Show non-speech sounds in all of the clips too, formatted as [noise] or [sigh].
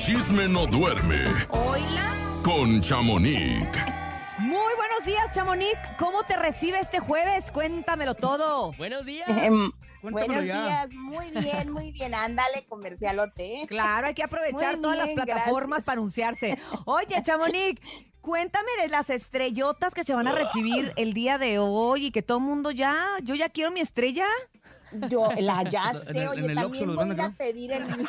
chisme no duerme Hola. con Chamonix. Muy buenos días, Chamonix. ¿Cómo te recibe este jueves? Cuéntamelo todo. Buenos días. Em, Cuéntamelo buenos ya. días, muy bien, muy bien. Ándale, comercialote. ¿eh? Claro, hay que aprovechar todas las plataformas gracias. para anunciarse. Oye, Chamonix, cuéntame de las estrellotas que se van a recibir el día de hoy y que todo el mundo ya, yo ya quiero mi estrella. Yo la ya sé, oye, en el Oxxo también voy a ir a pedir el mío.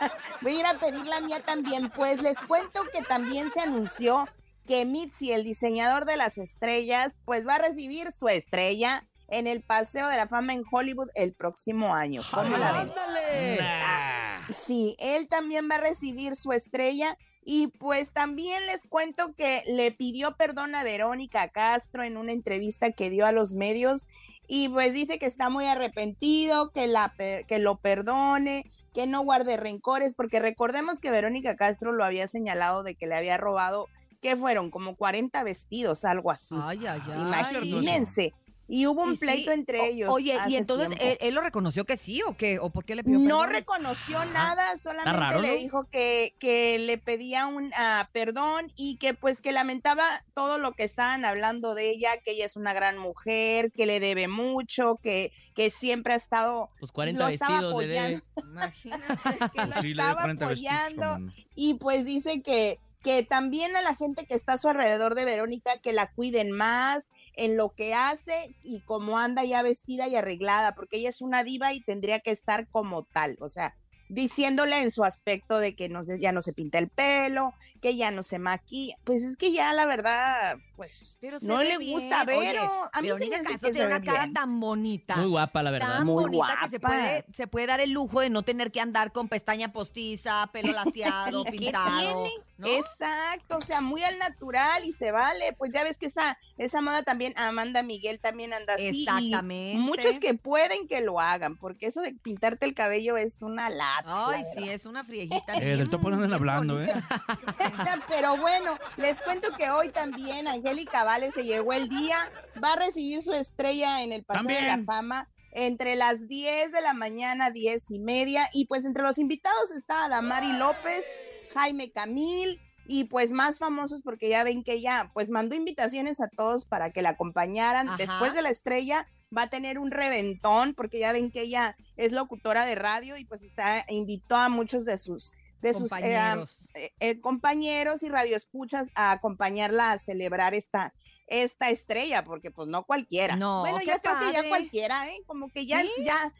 [laughs] Voy a ir a pedir la mía también. Pues les cuento que también se anunció que Mitzi, el diseñador de las estrellas, pues va a recibir su estrella en el Paseo de la Fama en Hollywood el próximo año. ¿Cómo la ven? ¡Ándale! Nah. Sí, él también va a recibir su estrella y pues también les cuento que le pidió perdón a Verónica Castro en una entrevista que dio a los medios y pues dice que está muy arrepentido, que, la, que lo perdone, que no guarde rencores, porque recordemos que Verónica Castro lo había señalado de que le había robado, ¿qué fueron? Como 40 vestidos, algo así. Ay, ay, ay. Imagínense. Y hubo un Y sí, pleito entre o- ellos. Oye, y entonces. ¿él, él lo reconoció que sí o qué? ¿O por qué le pidió No perdón? reconoció nada, solamente raro, le ¿no? dijo que, que le pedía un ah, perdón y que pues que lamentaba todo lo que estaban hablando de ella, que ella es una gran mujer, que le debe mucho, que, que siempre ha estado, Pues 40 lo estaba vestidos le debe. apoyando, [laughs] Imagínate. [laughs] que lo Pues sí, estaba 40 vestidos, apoyando y pues dice que, que también a la gente que está a su alrededor de Verónica, que la cuiden más en lo que hace y cómo anda ya vestida y arreglada, porque ella es una diva y tendría que estar como tal, o sea, diciéndole en su aspecto de que no, se- ya no se pinta el pelo, que ya no se maquilla, pues es que ya la verdad, pues Pero no le bien. gusta ver, Oye, a mí sí me Castro que tiene una cara bien. tan bonita. Muy guapa, la verdad. tan Muy bonita que se guapa. puede, se puede dar el lujo de no tener que andar con pestaña postiza, pelo laseado, [laughs] ¿Qué pintado. tiene? ¿No? Exacto, o sea, muy al natural y se vale. Pues ya ves que esa, esa moda también, Amanda Miguel también anda así. y Exactamente. Muchos que pueden que lo hagan, porque eso de pintarte el cabello es una lata. Ay, la sí, es una friejita. [laughs] Eh, del topo no andan hablando, ¿eh? [laughs] Pero bueno, les cuento que hoy también Angélica Vale se llegó el día, va a recibir su estrella en el Paseo de la. Fama entre las 10 de la mañana, 10 y media, y pues entre los invitados está Damari López, Jaime Camil, y pues más famosos porque ya ven que ella pues mandó invitaciones a todos para que la acompañaran. Ajá. Después de la estrella va a tener un reventón porque ya ven que ella es locutora de radio y pues está invitó a muchos de sus de sus eh, Compañeros. eh, eh, compañeros y radioescuchas a acompañarla a celebrar esta esta estrella porque pues no cualquiera. No, bueno, yo creo que ya cualquiera, ¿eh? Como que ya Sí. ya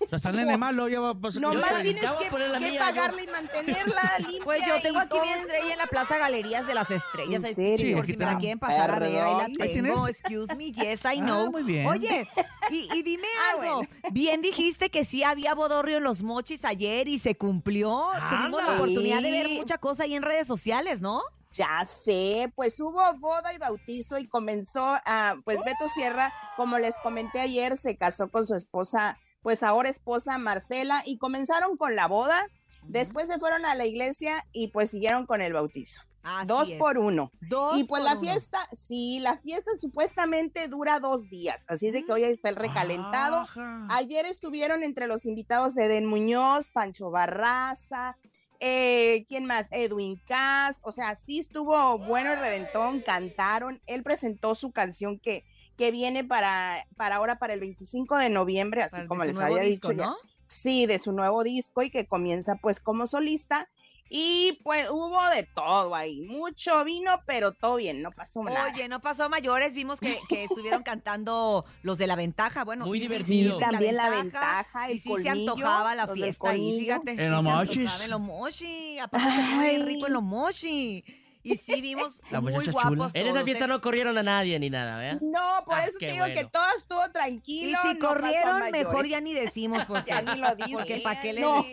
O sea, sale de malo, ya va a pasar. no yo más te- tienes que, poner la que mía, yo. pagarla y mantenerla [laughs] limpia. Pues yo tengo aquí mi estrella en la Plaza Galerías de las Estrellas. ¿En serio? Por si Aquí me la está. quieren pasar a ver, ahí la tengo. Excuse me, yes, I Ah, know. muy bien. Oye, y, y dime [laughs] Ah, algo. bueno. Bien dijiste que sí había bodorrio en los mochis ayer y se cumplió. Tuvimos la oportunidad de ver mucha cosa ahí en redes sociales, ¿no? Ya sé, pues hubo boda y bautizo y comenzó a, pues Beto Sierra, como les comenté ayer, se casó con su esposa, pues ahora esposa Marcela, y comenzaron con la boda, después se fueron a la iglesia y pues siguieron con el bautizo. Así dos es. por uno. Dos y pues la uno. fiesta, sí, la fiesta supuestamente dura dos días, así es de que hoy está el recalentado. Ajá. Ayer estuvieron entre los invitados Eden Muñoz, Pancho Barraza, eh, ¿quién más? Edwin Cass, o sea, sí estuvo bueno el reventón, cantaron, él presentó su canción que, que viene para, para ahora, para el 25 de noviembre, así como les había disco, dicho ya. ¿no? Sí, de su nuevo disco y que comienza pues como solista. Y pues hubo de todo ahí, mucho vino, pero todo bien, no pasó nada. Oye, no pasó a mayores, vimos que, que estuvieron cantando los de la ventaja, bueno. Muy y- divertido. Sí, también la ventaja, el y sí se colmillo, antojaba la los fiesta ahí, fíjate. sí En los se mochis. En los mochi, aparte se bien rico en los mochi. Y sí vimos [laughs] La muy guapos chula. En esa todos, fiesta ¿eh? no corrieron a nadie ni nada, ¿verdad? No, por Ah, eso te digo que bueno. todo estuvo Y tranquilo. si no corrieron, mejor ya ni decimos [laughs] porque, Ya ni lo dices. porque para qué le No.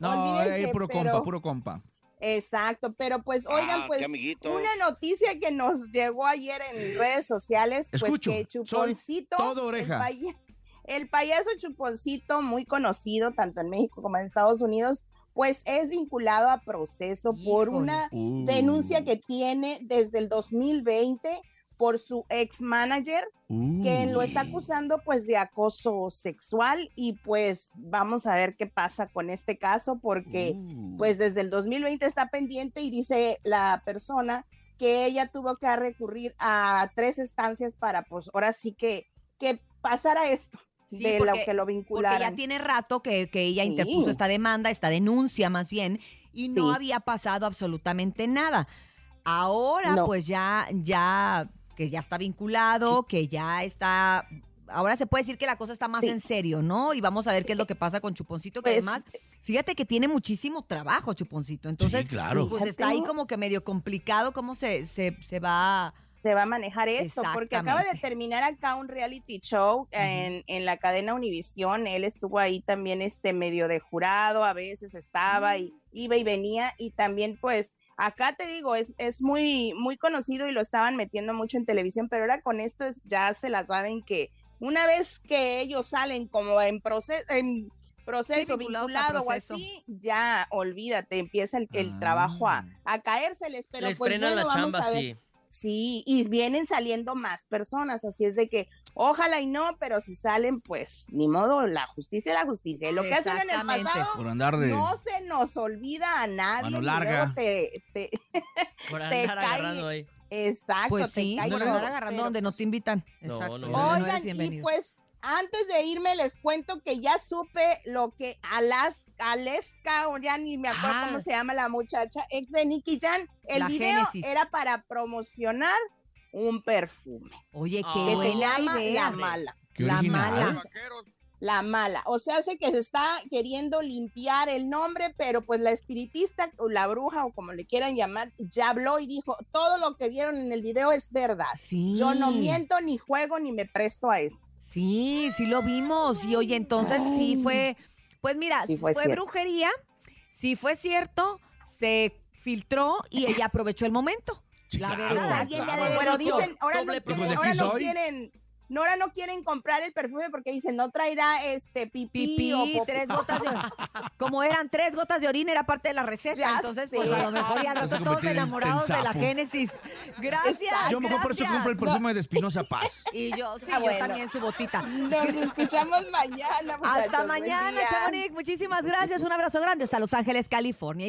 No, Olvídense, ahí puro pero- compa, puro compa. Exacto, pero pues oigan, Ah, pues qué amiguitos. una noticia que nos llegó ayer en redes sociales, Escucho, pues que Chuponcito, todo oreja. El, paya- el payaso Chuponcito, muy conocido tanto en México como en Estados Unidos, pues es vinculado a proceso por una Uh. denuncia que tiene desde el 2020 por su ex manager, que lo está acusando pues de acoso sexual y pues vamos a ver qué pasa con este caso porque Uh. pues desde el 2020 está pendiente y dice la persona que ella tuvo que recurrir a tres estancias para pues ahora sí que, que pasara esto Sí, de lo porque- que lo Porque vincularan. ya tiene rato que, que ella Sí. interpuso esta demanda, esta denuncia más bien, y no Sí. había pasado absolutamente nada. Ahora, No. pues ya, ya, que ya está vinculado, que ya está. Ahora se puede decir que la cosa está más Sí. en serio, ¿no? Y vamos a ver qué es lo que pasa con Chuponcito, que Pues, además, fíjate que tiene muchísimo trabajo, Chuponcito. Entonces, Sí, claro. pues está ahí como que medio complicado cómo se, se, se va. se va a manejar esto, porque acaba de terminar acá un reality show en, en la cadena Univisión, él estuvo ahí también este medio de jurado, a veces estaba y iba y venía y también pues acá te digo, es, es muy, muy conocido y lo estaban metiendo mucho en televisión, pero ahora con esto es- ya se la saben que una vez que ellos salen como en proceso, en proceso vinculado o así, ya olvídate, empieza el, el trabajo a, a caérseles, pero Les pues bueno, la vamos chamba, a ver. sí. Sí, y vienen saliendo más personas, así es de que ojalá y no, pero si salen, pues ni modo, la justicia es la justicia. Y lo que hacen en el pasado Por andar de. no se nos olvida a nadie. Mano larga. te- te- [laughs] Por Te andar cae- agarrando ahí. exacto, Pues te sí, cae por no andar todo, agarrando pero, donde no pues, te invitan. No, Exacto. no, Oigan, y pues antes de irme les cuento que ya supe lo que Alas, Aleska, o ya ni me acuerdo Ah. cómo se llama la muchacha, ex de Nicky Jan, el La video Génesis. era para promocionar un perfume Oye, qué Que que se llama idea. La Mala. Qué La original. mala. La mala. O sea, hace que se está queriendo limpiar el nombre, pero pues la espiritista o la bruja o como le quieran llamar, ya habló y dijo, todo lo que vieron en el video es verdad. Sí. Yo no miento, ni juego, ni me presto a eso. Sí, sí lo vimos. Y oye, entonces sí fue, pues mira, Sí fue, brujería, sí fue cierto, se filtró y ella aprovechó el momento. Sí, la verdad, alguien claro. dicho, dicen, ahora, promoción. ahora ¿De no quieren, no, no quieren comprar el perfume porque dicen, no traerá este pipí, Pipí, o popó". tres [laughs] gotas de Como eran tres gotas de orina, era parte de la receta. Ya entonces, sé. pues a lo mejor ya nosotros todos enamorados en de la. Génesis. Gracias. Exacto. Yo mejor por eso compro el perfume de Espinosa Paz. [laughs] Y yo, sí, Ah, yo también su botita. Nos escuchamos mañana, muchachos. Hasta mañana. Chamonix. Muchísimas gracias. Un abrazo grande hasta Los Ángeles, California.